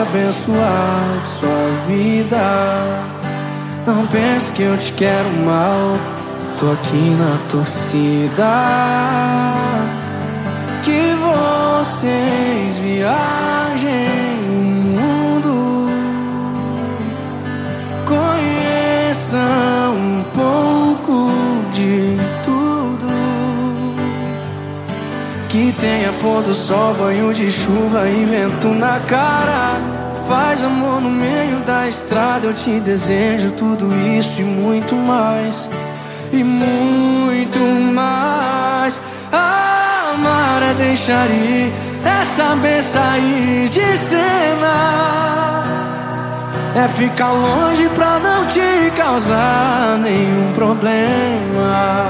abençoar sua vida. Não pense que eu te quero mal, tô aqui na torcida. Que vocês viajem o mundo, conheçam um pouco de tudo. Que tenha pôr do sol, banho de chuva e vento na cara. Faz amor no meio da estrada, eu te desejo tudo isso e muito mais. E muito mais. Amar é deixar ir, é saber sair de cena. É ficar longe pra não te causar nenhum problema.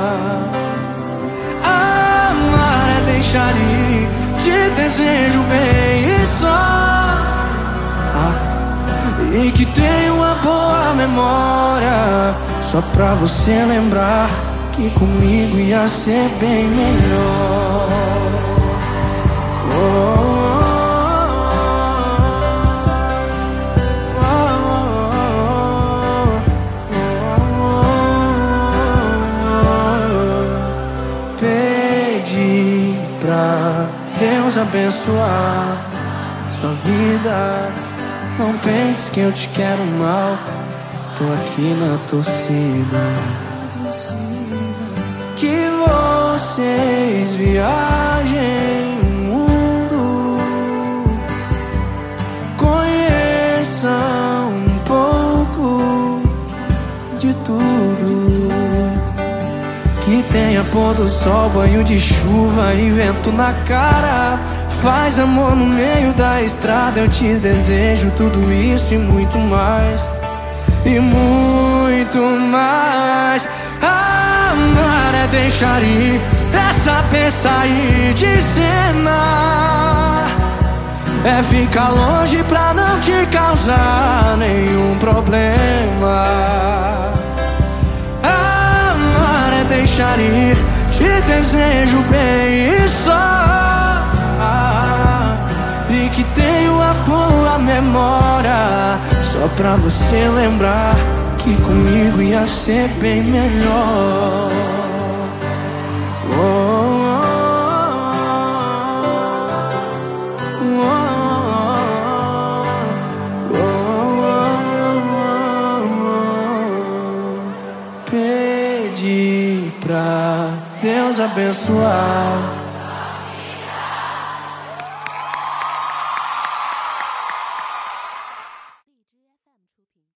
Amar é deixar ir, te desejo bem E que tenha uma boa memória Só pra você lembrar Que comigo ia ser bem melhor. Pedi pra Deus abençoar sua vida não pense que eu te quero mal. Tô aqui na torcida. Que vocês viajem tenha pôr do sol, banho de chuva e vento na cara. Faz amor no meio da estrada, eu te desejo tudo isso e muito mais. E muito mais. Amar é deixar ir, é saber sair de cena. É ficar longe pra não te causar nenhum problema. Deixar ir, te desejo bem e só. Que tenho a boa memória Só pra você lembrar que comigo ia ser bem melhor Pedi pra Deus abençoar